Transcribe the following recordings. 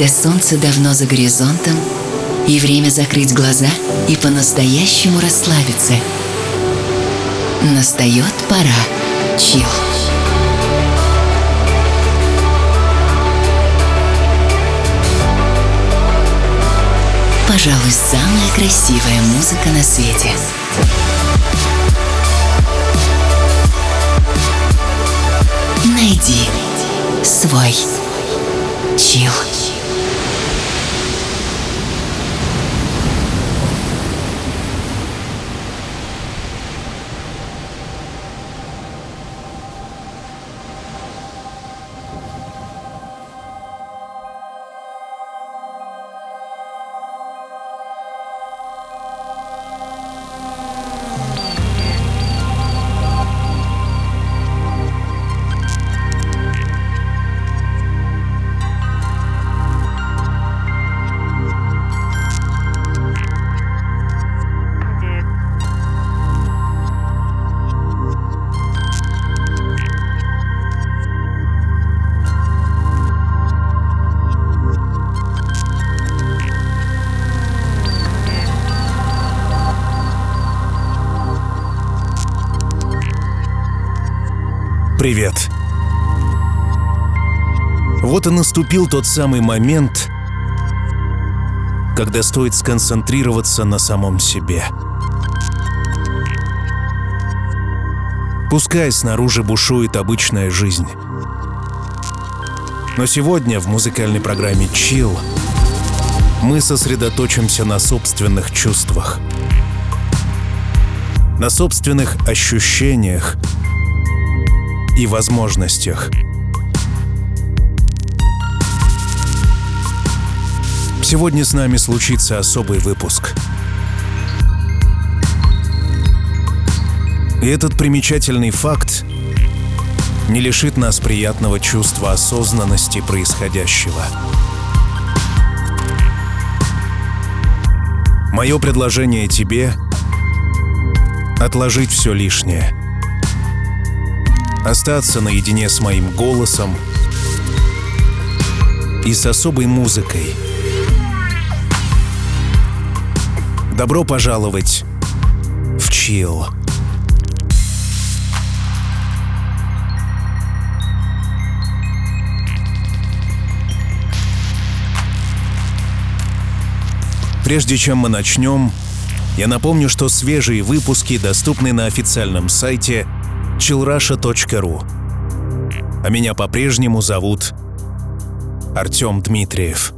когда солнце давно за горизонтом, и время закрыть глаза и по-настоящему расслабиться. Настает пора. Чил. Пожалуй, самая красивая музыка на свете. Найди свой чил. Наступил тот самый момент, когда стоит сконцентрироваться на самом себе. Пускай снаружи бушует обычная жизнь. Но сегодня в музыкальной программе Chill мы сосредоточимся на собственных чувствах, на собственных ощущениях и возможностях. Сегодня с нами случится особый выпуск. И этот примечательный факт не лишит нас приятного чувства осознанности происходящего. Мое предложение тебе — отложить все лишнее — остаться наедине с моим голосом и с особой музыкой. Добро пожаловать в Чил. Прежде чем мы начнем, я напомню, что свежие выпуски доступны на официальном сайте – chillrusha.ru. А меня по-прежнему зовут Артем Дмитриев.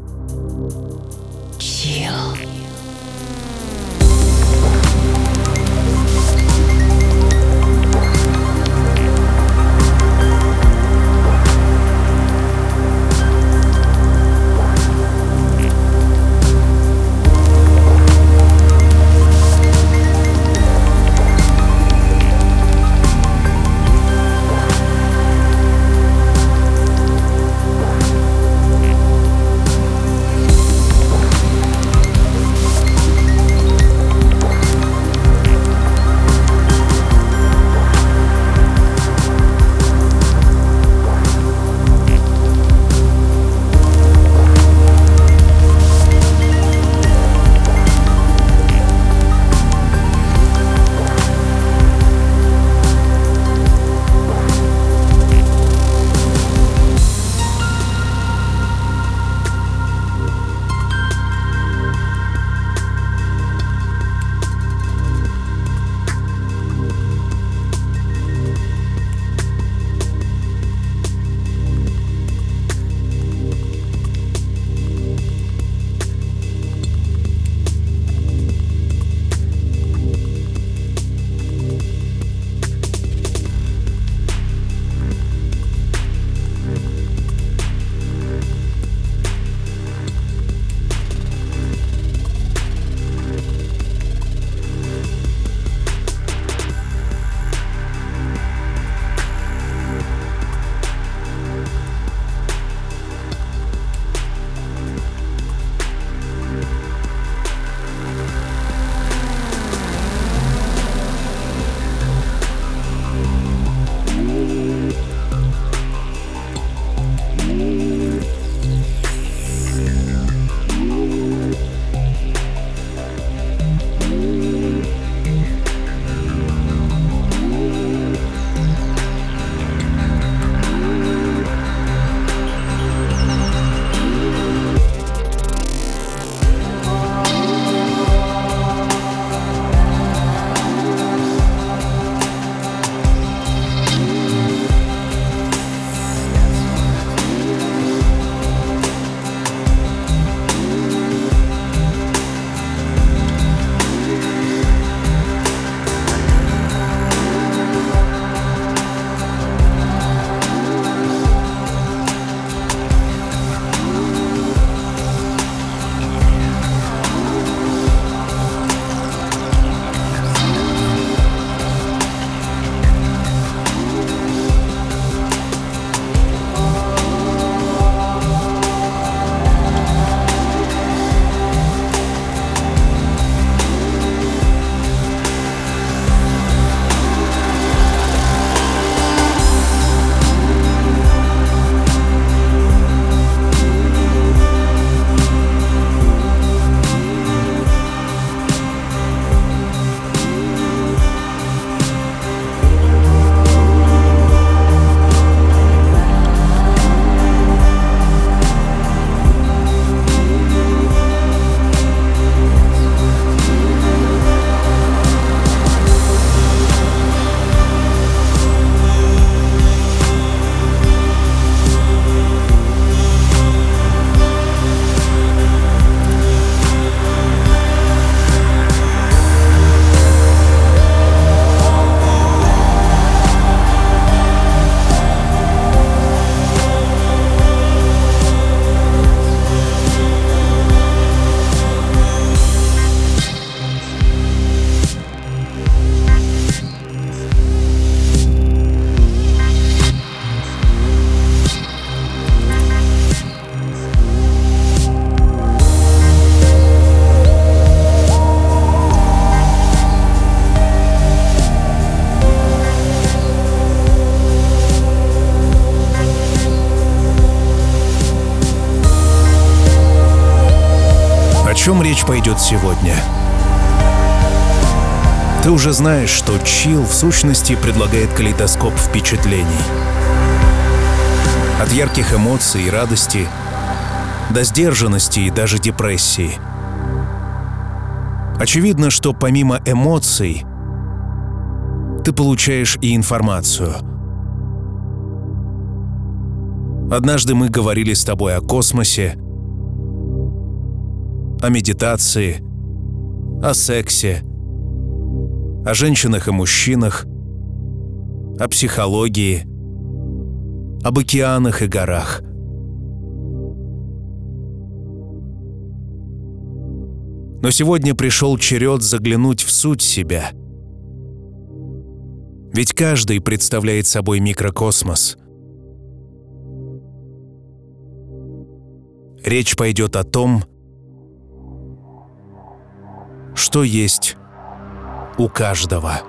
Речь пойдет сегодня? Ты уже знаешь, что чил в сущности предлагает калейдоскоп впечатлений. От ярких эмоций и радости до сдержанности и даже депрессии. Очевидно, что помимо эмоций ты получаешь и информацию. Однажды мы говорили с тобой о космосе, о медитации, о сексе, о женщинах и мужчинах, о психологии, об океанах и горах. Но сегодня пришел черед заглянуть в суть себя. Ведь каждый представляет собой микрокосмос. Речь пойдет о том, что есть у каждого.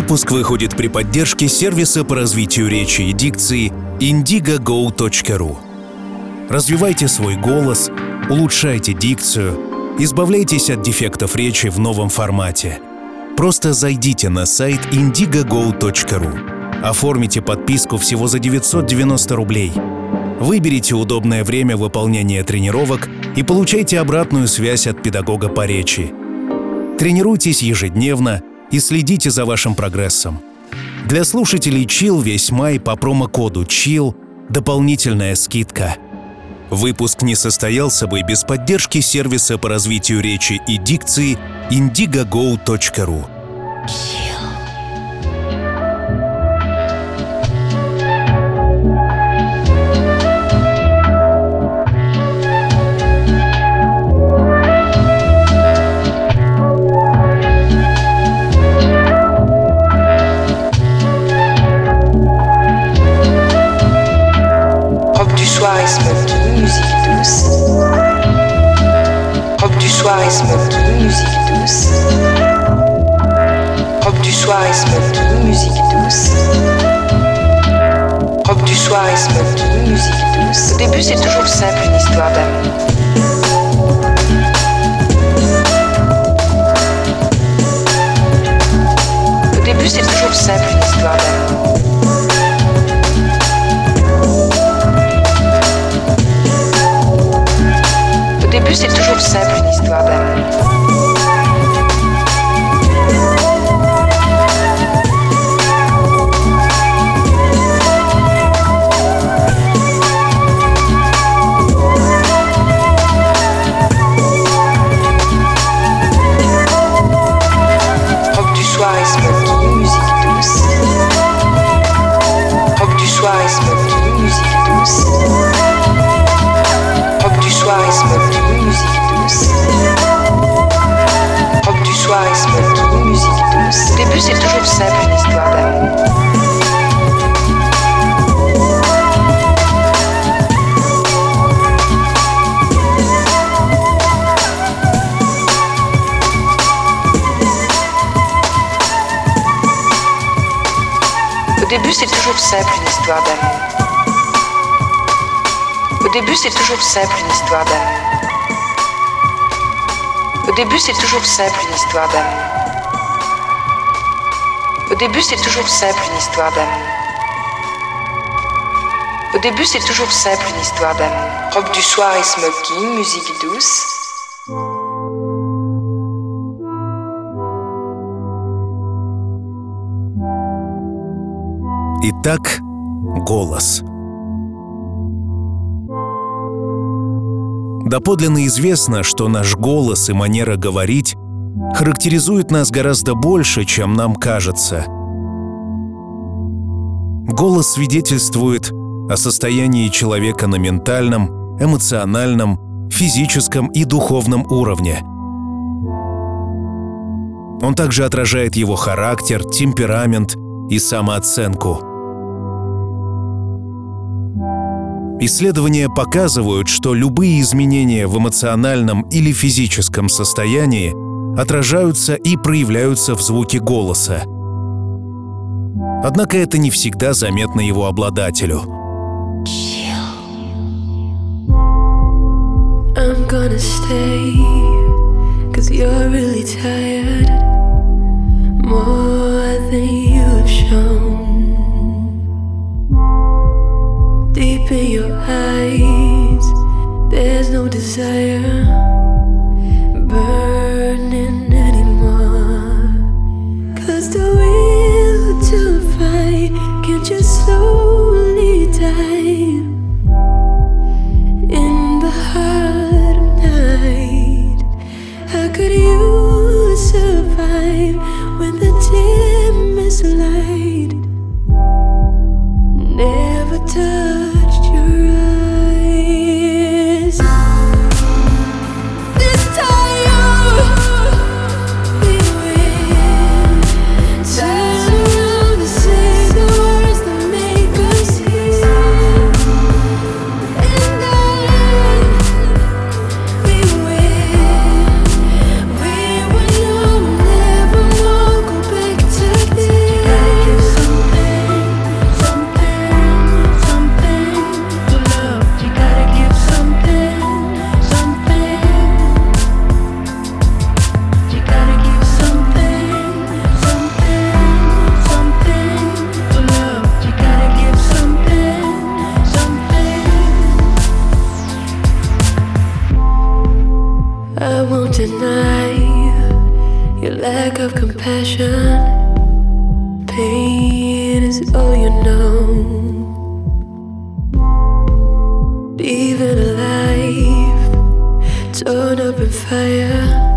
Выпуск выходит при поддержке сервиса по развитию речи и дикции indigogo.ru. Развивайте свой голос, улучшайте дикцию, избавляйтесь от дефектов речи в новом формате – Просто зайдите на сайт indiegogo.ru. Оформите подписку всего за 990 рублей. Выберите удобное время выполнения тренировок и получайте обратную связь от педагога по речи. Тренируйтесь ежедневно и следите за вашим прогрессом. Для слушателей Chill весь май по промокоду Chill дополнительная скидка. Выпуск не состоялся бы без поддержки сервиса по развитию речи и дикции indigogo.ru. Robe Du soir et smoking, musique douce. Au début, c'est toujours simple, une histoire d'amour. Au début, c'est toujours simple, une histoire d'amour. Au début, c'est toujours simple, une histoire d'amour. Au début, c'est toujours simple, une histoire d'amour. Au début, c'est toujours simple, une histoire d'amour. Au début, c'est toujours simple, une histoire d'amour. Au début, c'est toujours simple, une histoire d'amour. Au début, c'est toujours simple, une histoire d'amour. Robe du soir et smoking, musique douce. Итак, голос. Доподлинно известно, что наш голос и манера говорить характеризуют нас гораздо больше, чем нам кажется. Голос свидетельствует о состоянии человека на ментальном, эмоциональном, физическом и духовном уровне. Он также отражает его характер, темперамент и самооценку. Исследования показывают, что любые изменения в эмоциональном или физическом состоянии отражаются и проявляются в звуке голоса. Однако это не всегда заметно его обладателю. I'm gonna stay, cause you're really tired. More than you've shown. Deep in your eyes, there's no desire burning anymore. Cause the will to fight can just slowly die in the heart of night. How could you survive when the dimmest light never touched lack of compassion. Pain is all you know. Even alive, torn up in fire.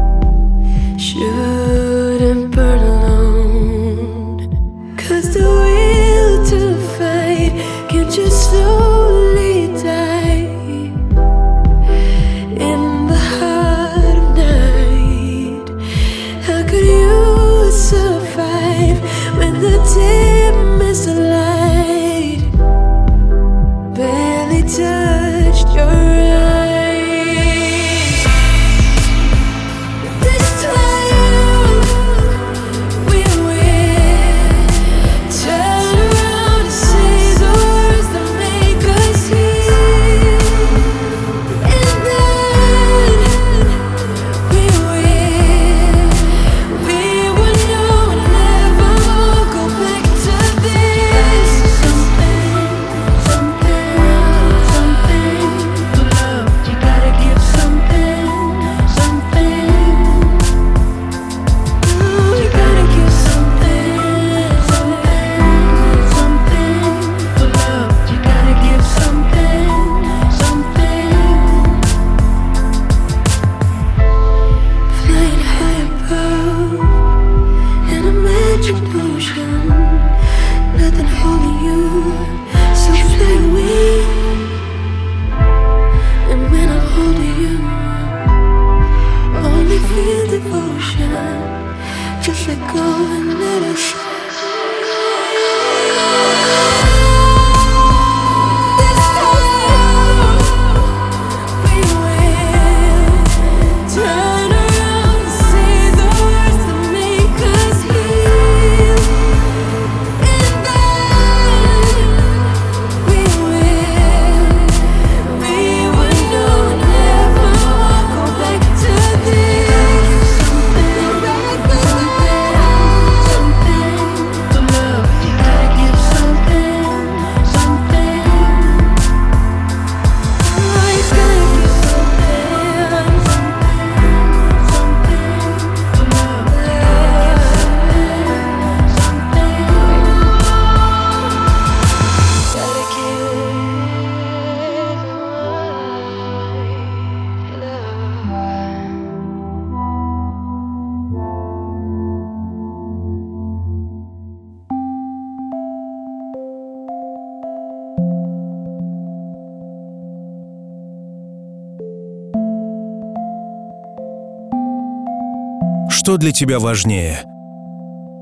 что для тебя важнее?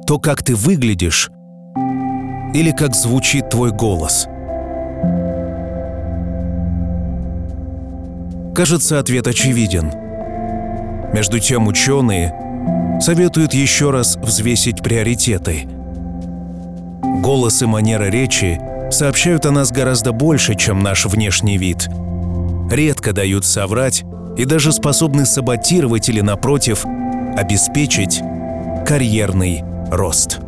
То, как ты выглядишь, или как звучит твой голос? Кажется, ответ очевиден. Между тем ученые советуют еще раз взвесить приоритеты. Голос и манера речи сообщают о нас гораздо больше, чем наш внешний вид. Редко дают соврать и даже способны саботировать или, напротив, обеспечить карьерный рост.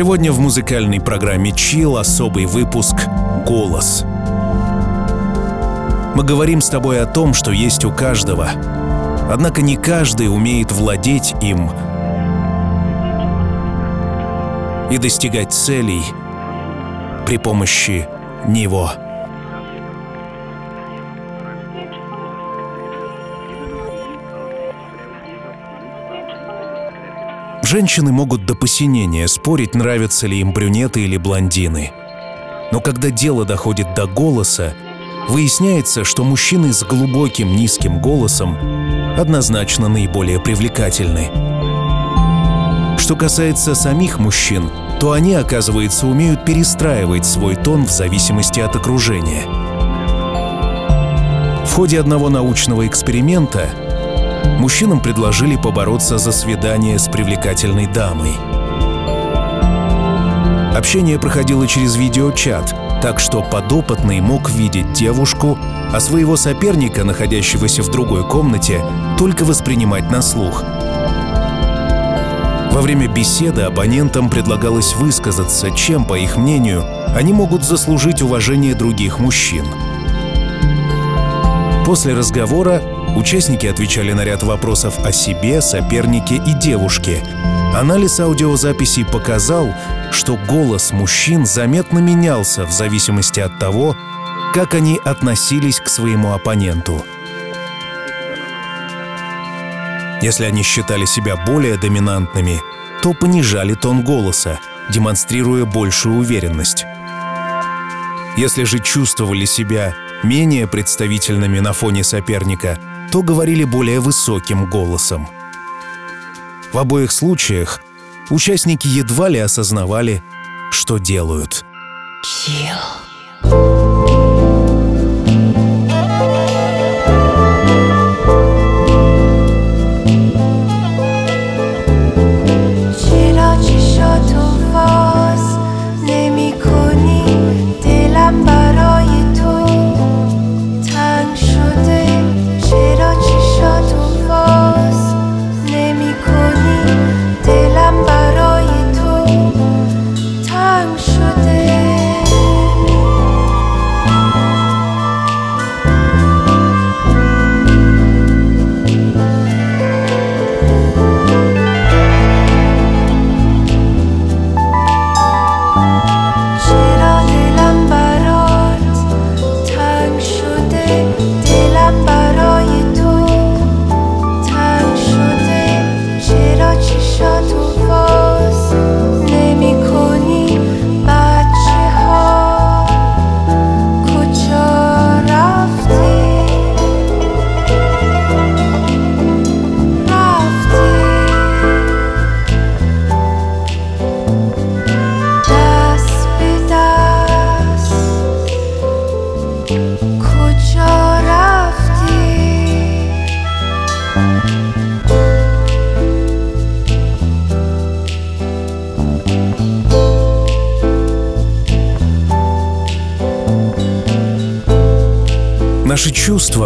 Сегодня в музыкальной программе Chill особый выпуск «Голос». Мы говорим с тобой о том, что есть у каждого. Однако не каждый умеет владеть им и достигать целей при помощи него. Женщины могут до посинения спорить, нравятся ли им брюнеты или блондины. Но когда дело доходит до голоса, выясняется, что мужчины с глубоким низким голосом однозначно наиболее привлекательны. Что касается самих мужчин, то они, оказывается, умеют перестраивать свой тон в зависимости от окружения. В ходе одного научного эксперимента мужчинам предложили побороться за свидание с привлекательной дамой. Общение проходило через видеочат, так что подопытный мог видеть девушку, а своего соперника, находящегося в другой комнате, только воспринимать на слух. Во время беседы абонентам предлагалось высказаться, чем, по их мнению, они могут заслужить уважение других мужчин. После разговора Участники отвечали на ряд вопросов о себе, сопернике и девушке. Анализ аудиозаписей показал, что голос мужчин заметно менялся в зависимости от того, как они относились к своему оппоненту. Если они считали себя более доминантными, то понижали тон голоса, демонстрируя большую уверенность. Если же чувствовали себя менее представительными на фоне соперника – то говорили более высоким голосом. В обоих случаях участники едва ли осознавали, что делают. Chill.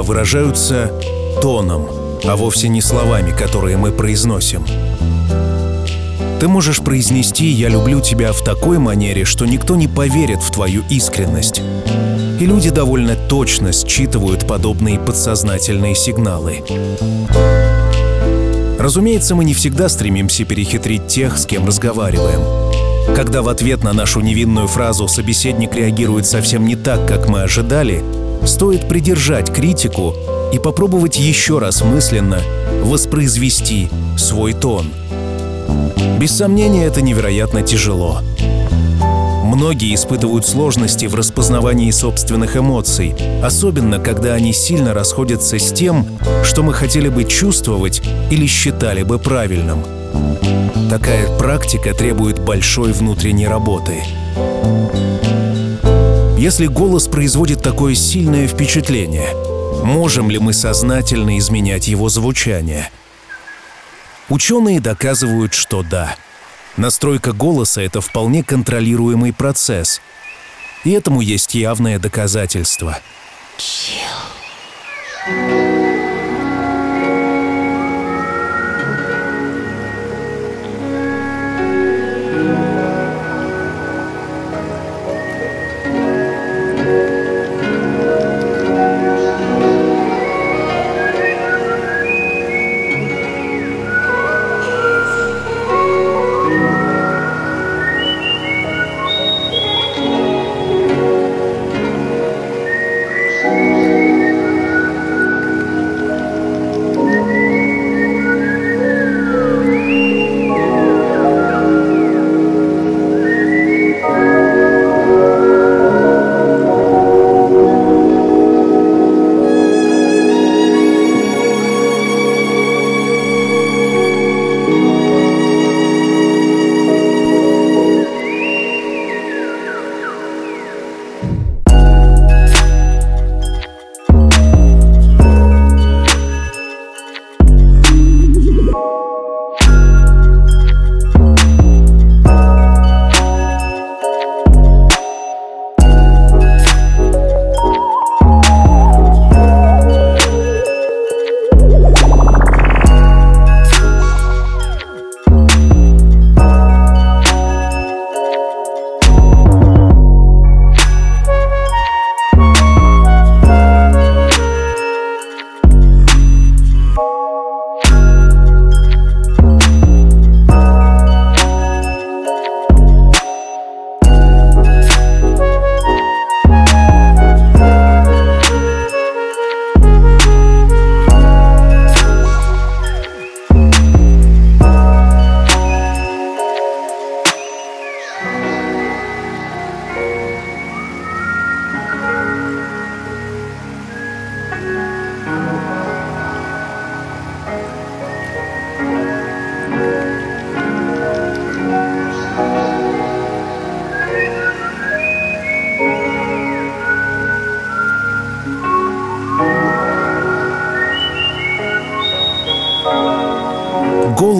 Выражаются тоном, а вовсе не словами, которые мы произносим. Ты можешь произнести «я люблю тебя» в такой манере, что никто не поверит в твою искренность. И люди довольно точно считывают подобные подсознательные сигналы. Разумеется, мы не всегда стремимся перехитрить тех, с кем разговариваем. Когда в ответ на нашу невинную фразу собеседник реагирует совсем не так, как мы ожидали, стоит придержать критику и попробовать еще раз мысленно воспроизвести свой тон. Без сомнения, это невероятно тяжело. Многие испытывают сложности в распознавании собственных эмоций, особенно когда они сильно расходятся с тем, что мы хотели бы чувствовать или считали бы правильным. Такая практика требует большой внутренней работы. Если голос производит такое сильное впечатление, можем ли мы сознательно изменять его звучание? Ученые доказывают, что да. Настройка голоса — это вполне контролируемый процесс. И этому есть явное доказательство.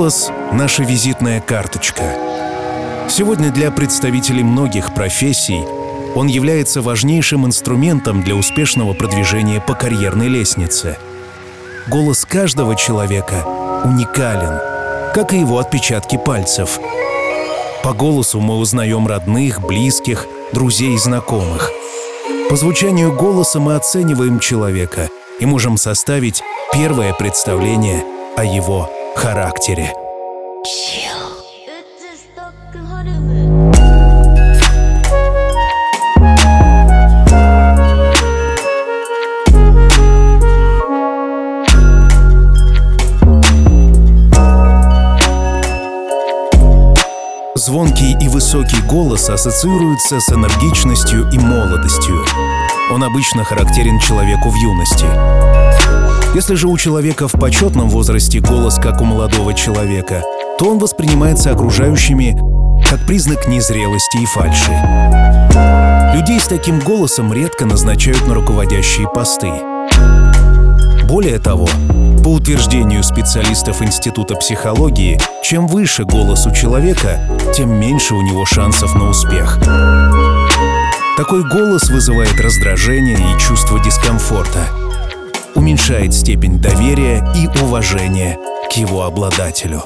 Голос — наша визитная карточка. Сегодня для представителей многих профессий он является важнейшим инструментом для успешного продвижения по карьерной лестнице. Голос каждого человека уникален, как и его отпечатки пальцев. По голосу мы узнаем родных, близких, друзей и знакомых. По звучанию голоса мы оцениваем человека и можем составить первое представление о его характере. Звонкий и высокий голос ассоциируются с энергичностью и молодостью. Он обычно характерен человеку в юности. Если же у человека в почетном возрасте голос как у молодого человека, то он воспринимается окружающими как признак незрелости и фальши. Людей с таким голосом редко назначают на руководящие посты. Более того, по утверждению специалистов Института психологии, чем выше голос у человека, тем меньше у него шансов на успех. Такой голос вызывает раздражение и чувство дискомфорта, уменьшает степень доверия и уважения к его обладателю.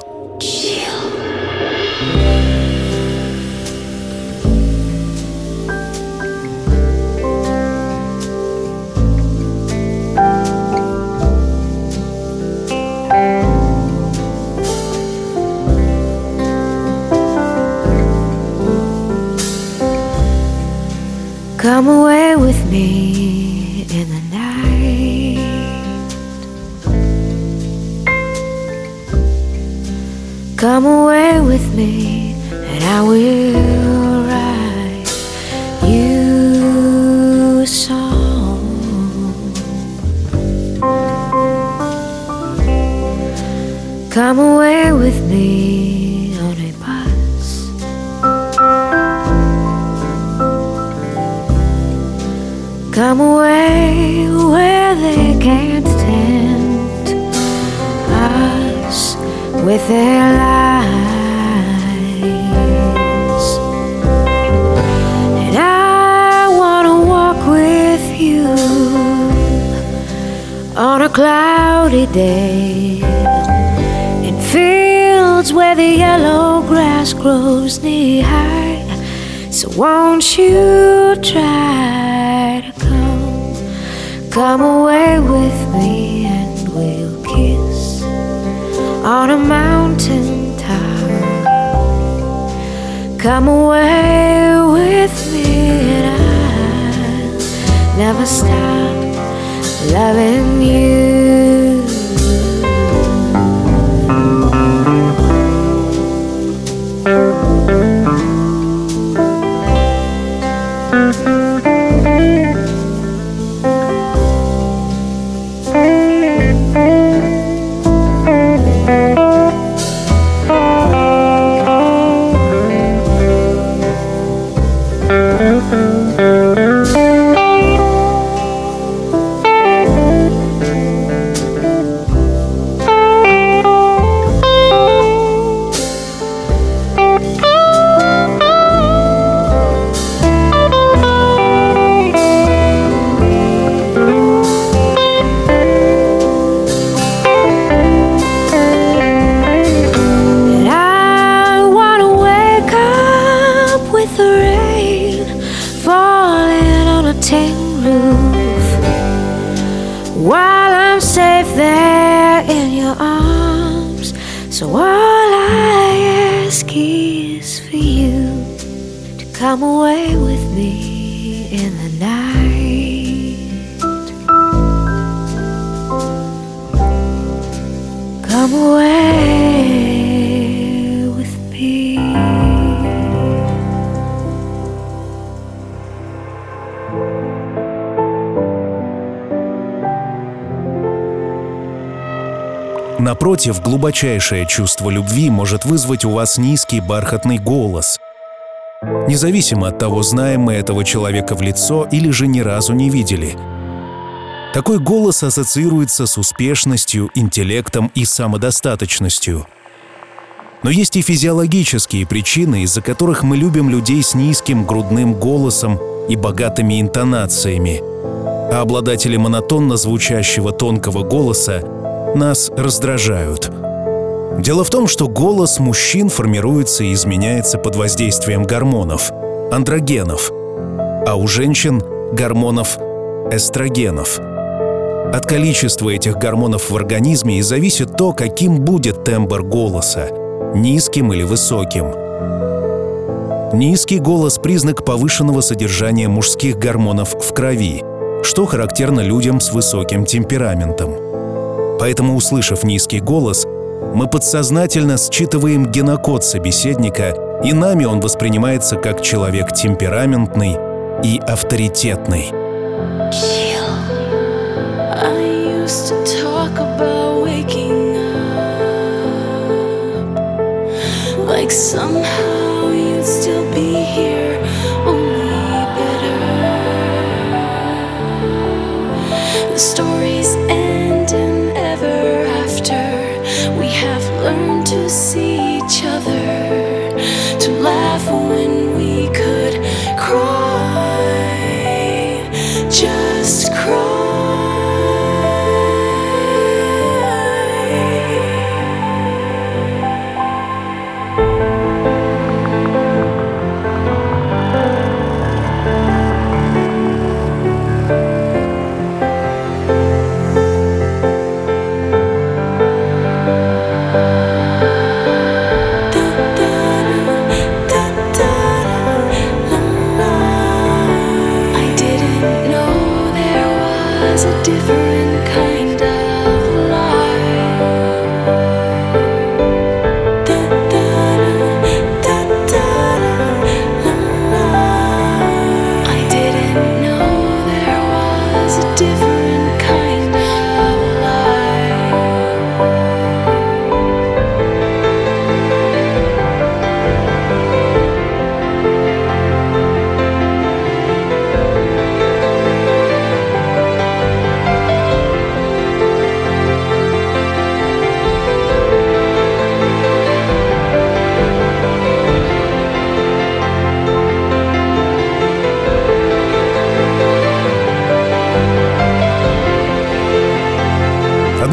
Mm-hmm. Глубочайшее чувство любви может вызвать у вас низкий бархатный голос. Независимо от того, знаем мы этого человека в лицо или же ни разу не видели. Такой голос ассоциируется с успешностью, интеллектом и самодостаточностью. Но есть и физиологические причины, из-за которых мы любим людей с низким грудным голосом и богатыми интонациями. А обладатели монотонно звучащего тонкого голоса нас раздражают. Дело в том, что голос мужчин формируется и изменяется под воздействием гормонов – андрогенов, а у женщин – гормонов эстрогенов. От количества этих гормонов в организме и зависит то, каким будет тембр голоса – низким или высоким. Низкий голос – признак повышенного содержания мужских гормонов в крови, что характерно людям с высоким темпераментом. Поэтому, услышав низкий голос, мы подсознательно считываем генокод собеседника, и нами он воспринимается как человек темпераментный и авторитетный. Like somehow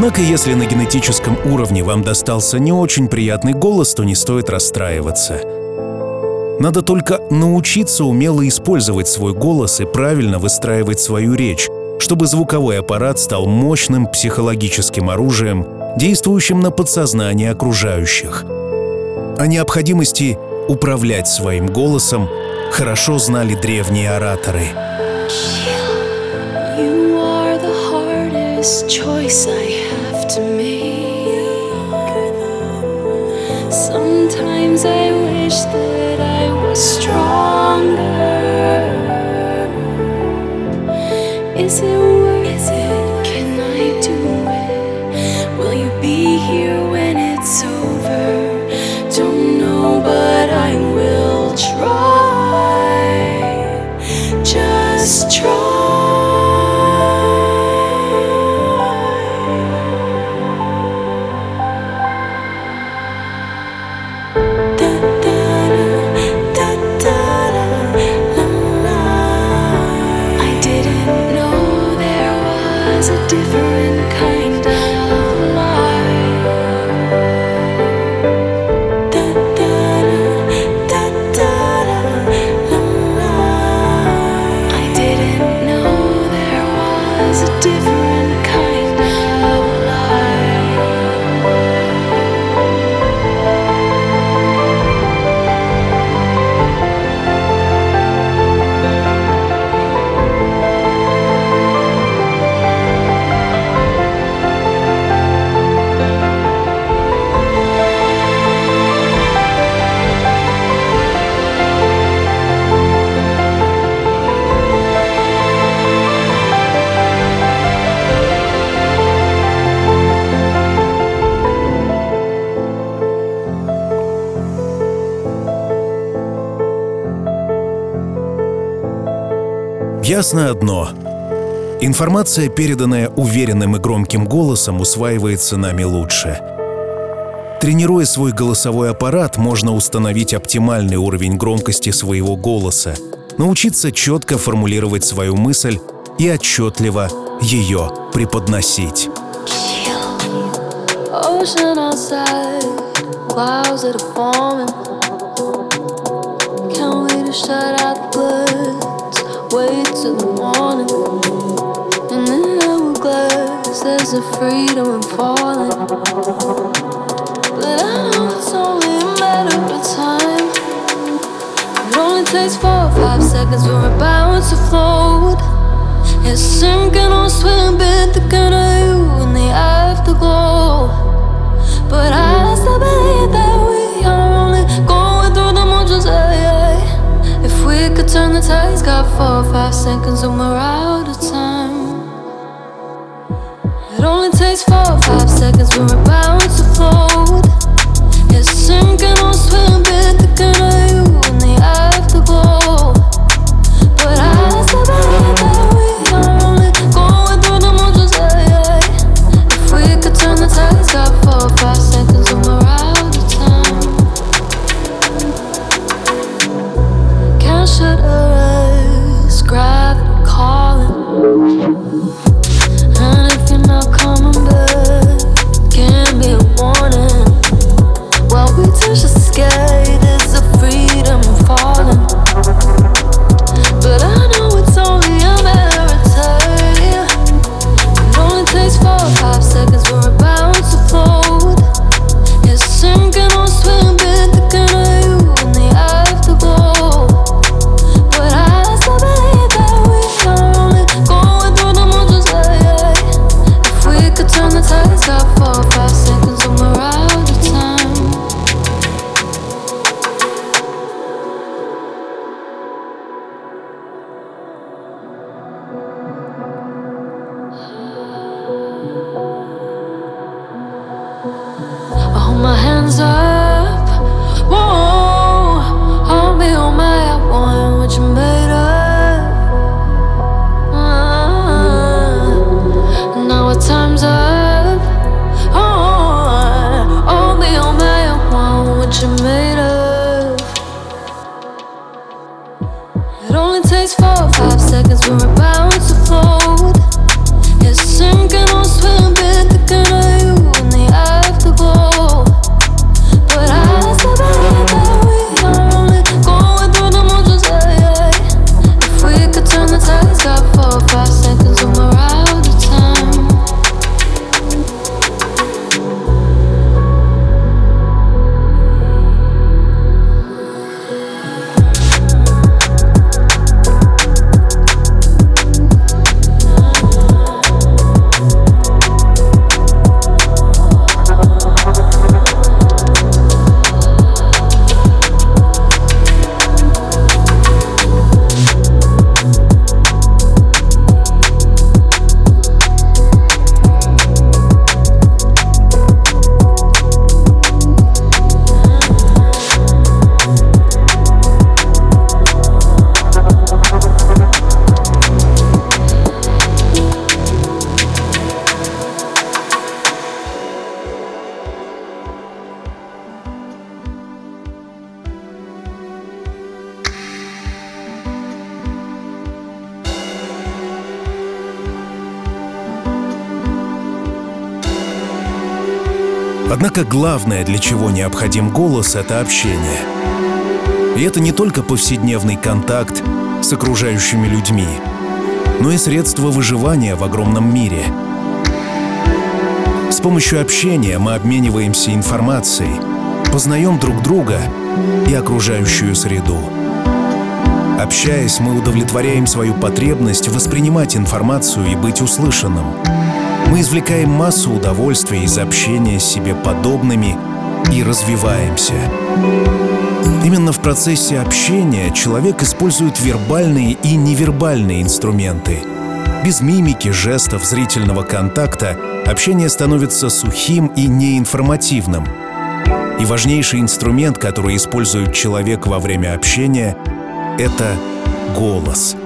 Однако, если на генетическом уровне вам достался не очень приятный голос, то не стоит расстраиваться. Надо только научиться умело использовать свой голос и правильно выстраивать свою речь, чтобы звуковой аппарат стал мощным психологическим оружием, действующим на подсознание окружающих. О необходимости управлять своим голосом хорошо знали древние ораторы. You are the hardest choice I to make. Sometimes I wish that I was stronger. Is it worth it? Can I do it? Will you be here when it's over? Don't know, but I will try. Just try. Ясно одно. Информация, переданная уверенным и громким голосом, усваивается нами лучше. Тренируя свой голосовой аппарат, можно установить оптимальный уровень громкости своего голоса, научиться четко формулировать свою мысль и отчетливо ее преподносить. Ocean outside, clouds that are forming. Can't wait to shut out the bloods, wait till the morning. And in the hourglass, there's a freedom in falling. But I know it's only a matter of time. It only takes four or five seconds for a bound to float. It's sinking or swimming, thinking of you in the afterglow. But I still believe that the tides, got four or five seconds and we're out of time. It only takes four or five seconds, when we're about to float. It's sinking Однако главное, для чего необходим голос, это общение. И это не только повседневный контакт с окружающими людьми, но и средство выживания в огромном мире. С помощью общения мы обмениваемся информацией, познаем друг друга и окружающую среду. Общаясь, мы удовлетворяем свою потребность воспринимать информацию и быть услышанным. Мы извлекаем массу удовольствия из общения с себе подобными и развиваемся. Именно в процессе общения человек использует вербальные и невербальные инструменты. Без мимики, жестов, зрительного контакта общение становится сухим и неинформативным. И важнейший инструмент, который использует человек во время общения, это голос.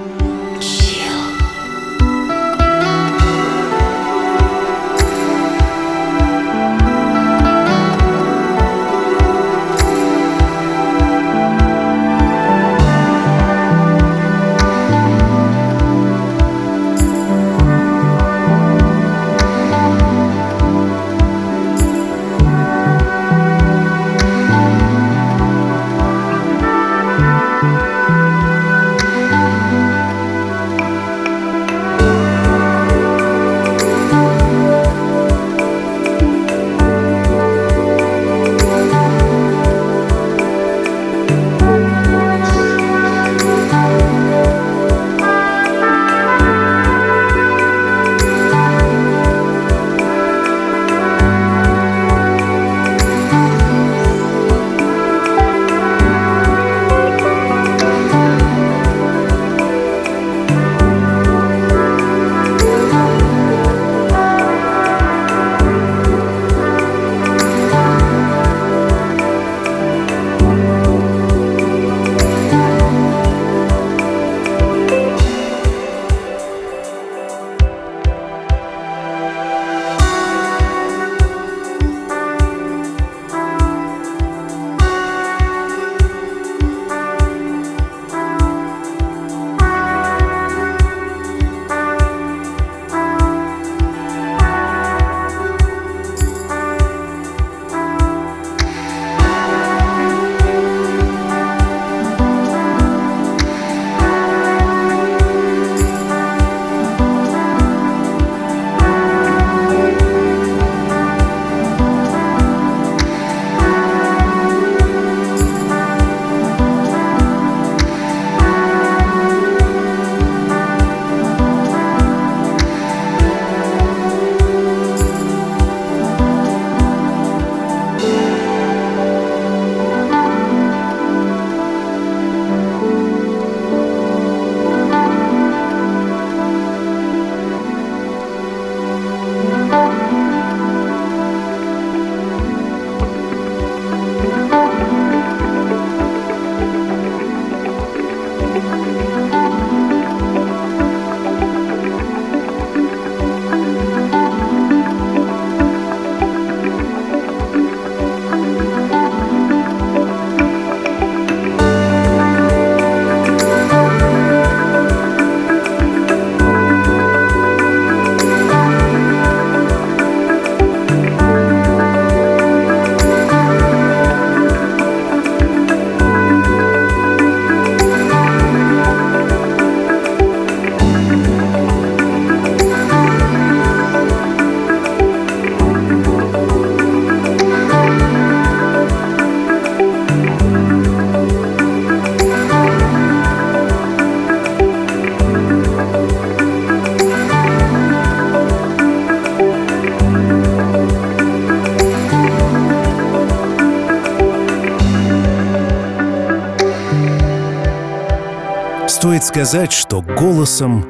сказать, что голосом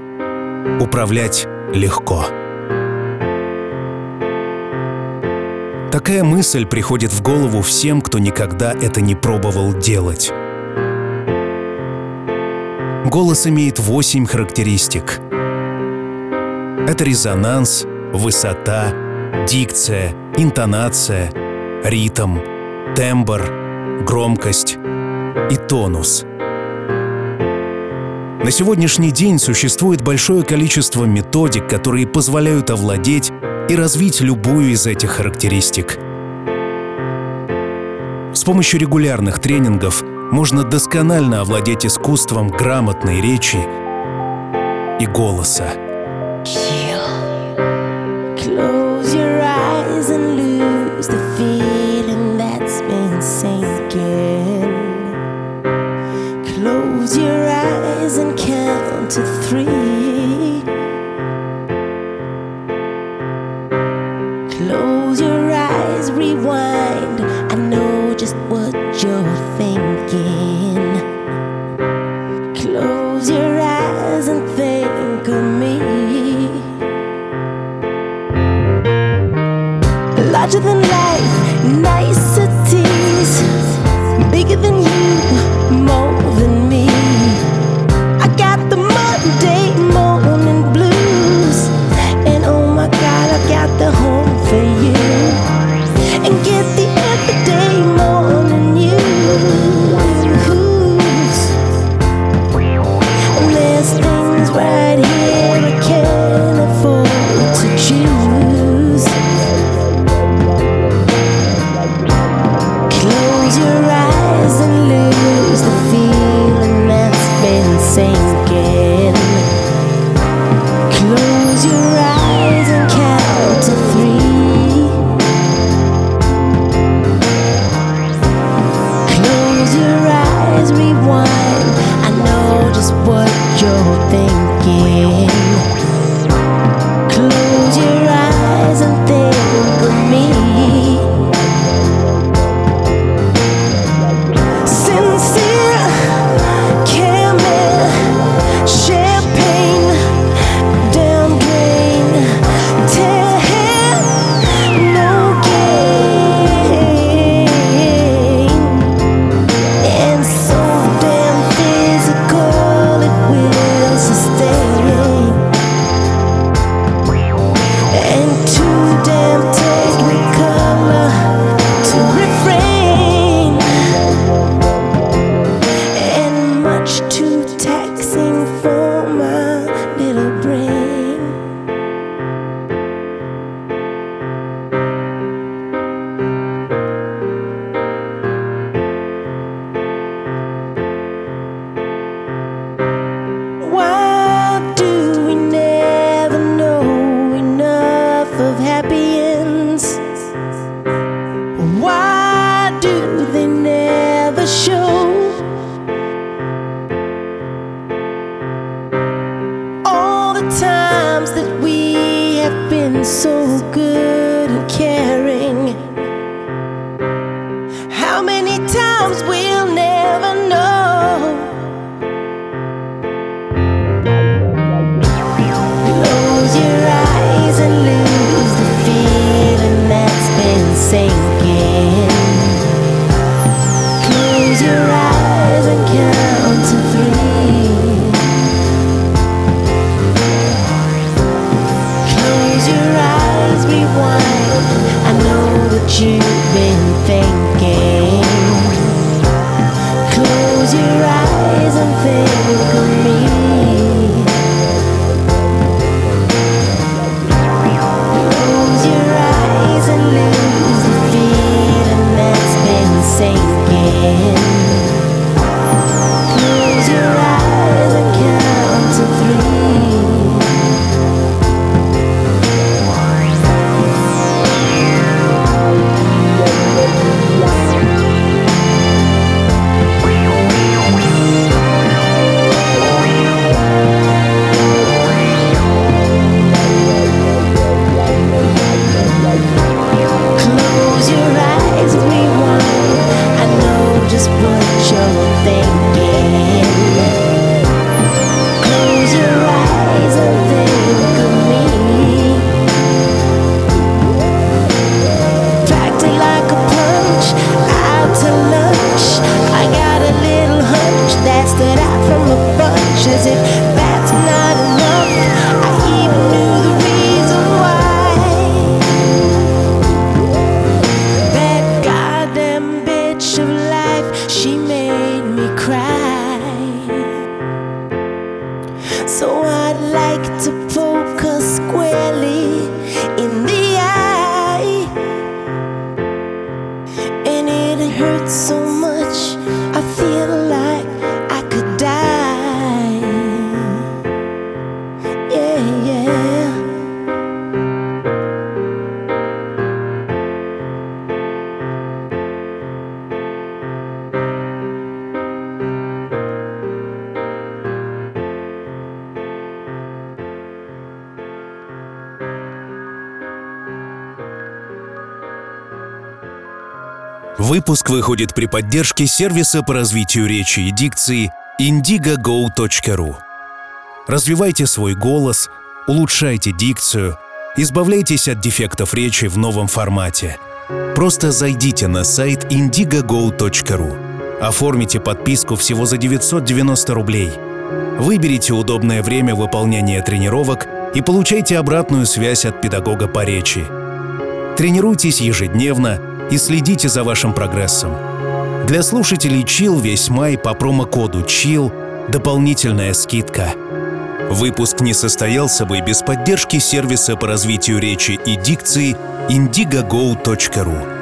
управлять легко. Такая мысль приходит в голову всем, кто никогда это не пробовал делать. Голос имеет восемь характеристик. Это резонанс, высота, дикция, интонация, ритм, тембр, громкость и тонус – на сегодняшний день существует большое количество методик, которые позволяют овладеть и развить любую из этих характеристик. С помощью регулярных тренингов можно досконально овладеть искусством грамотной речи и голоса. Close your eyes and lose the fear. out to lunch. I got a little hunch that stood out from the bunch. Is it? Выпуск выходит при поддержке сервиса по развитию речи и дикции indigogo.ru. Развивайте свой голос, улучшайте дикцию, избавляйтесь от дефектов речи в новом формате. Просто зайдите на сайт indigogo.ru. Оформите подписку всего за 990 рублей. Выберите удобное время выполнения тренировок и получайте обратную связь от педагога по речи. Тренируйтесь ежедневно и следите за вашим прогрессом. Для слушателей Chill весь май по промокоду Chill дополнительная скидка. Выпуск не состоялся бы без поддержки сервиса по развитию речи и дикции indigogo.ru.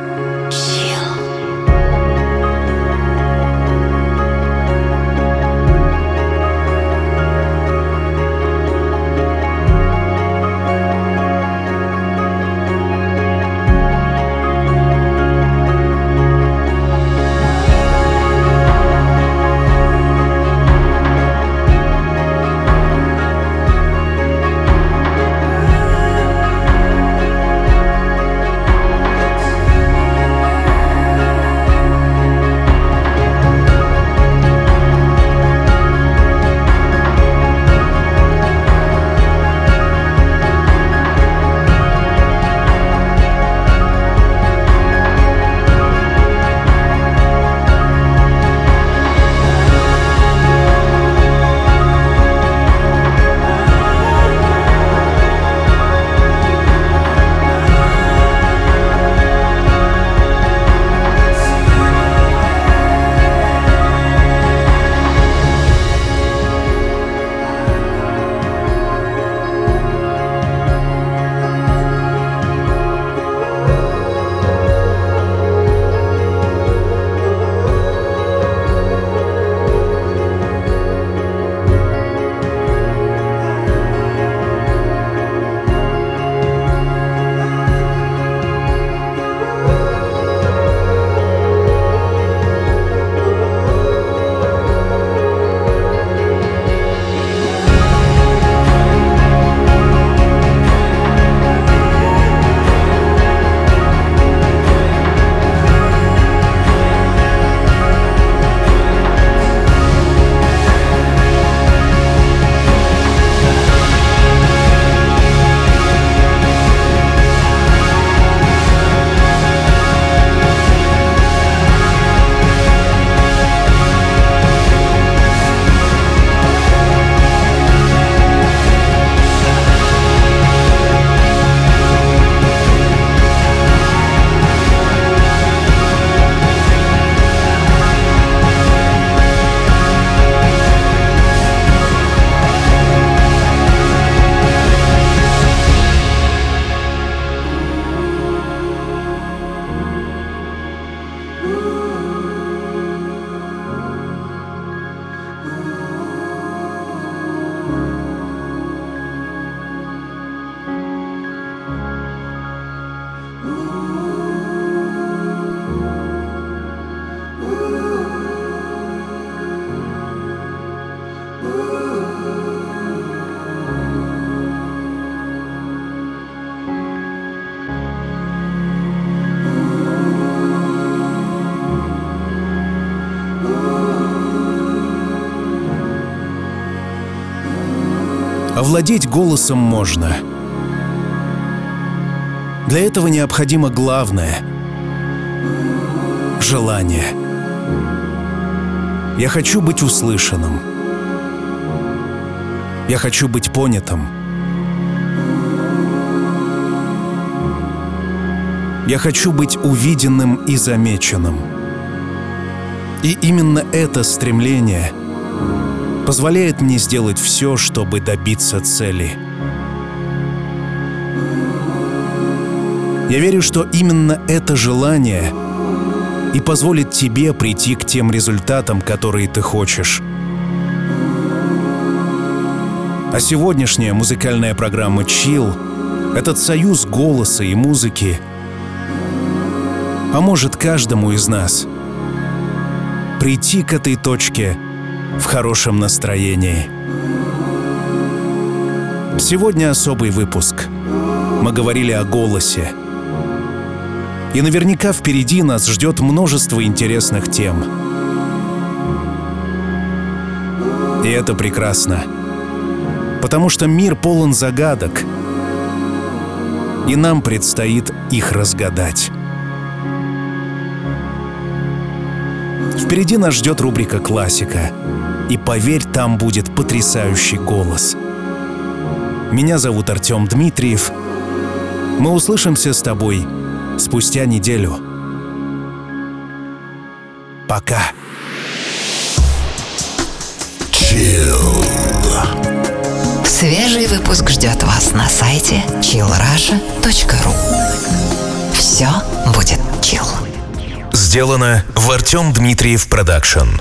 Овладеть голосом можно. Для этого необходимо главное — желание. Я хочу быть услышанным. Я хочу быть понятым. Я хочу быть увиденным и замеченным. И именно это стремление позволяет мне сделать все, чтобы добиться цели. Я верю, что именно это желание и позволит тебе прийти к тем результатам, которые ты хочешь. А сегодняшняя музыкальная программа Chill — этот союз голоса и музыки поможет каждому из нас прийти к этой точке в хорошем настроении. Сегодня особый выпуск. Мы говорили о голосе. И наверняка впереди нас ждет множество интересных тем. И это прекрасно. Потому что мир полон загадок. И нам предстоит их разгадать. Впереди нас ждет рубрика «Классика». И поверь, там будет потрясающий голос. Меня зовут Артем Дмитриев. Мы услышимся с тобой спустя неделю. Пока. Свежий выпуск ждет вас на сайте chillrasha.ru Все будет chill. Сделано в Артем Дмитриев Продакшн.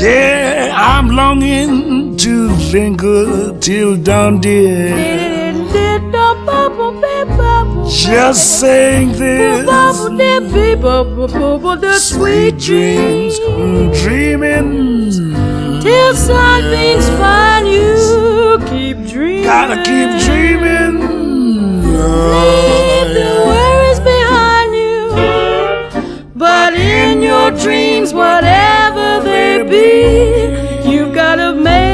Yeah, I'm longing to linger till dawn, dear. Just saying this. The sweet dreams, dreaming. Till something's find you, keep dreaming. Gotta keep dreaming. Oh, but in your dreams, whatever they be, you've got to make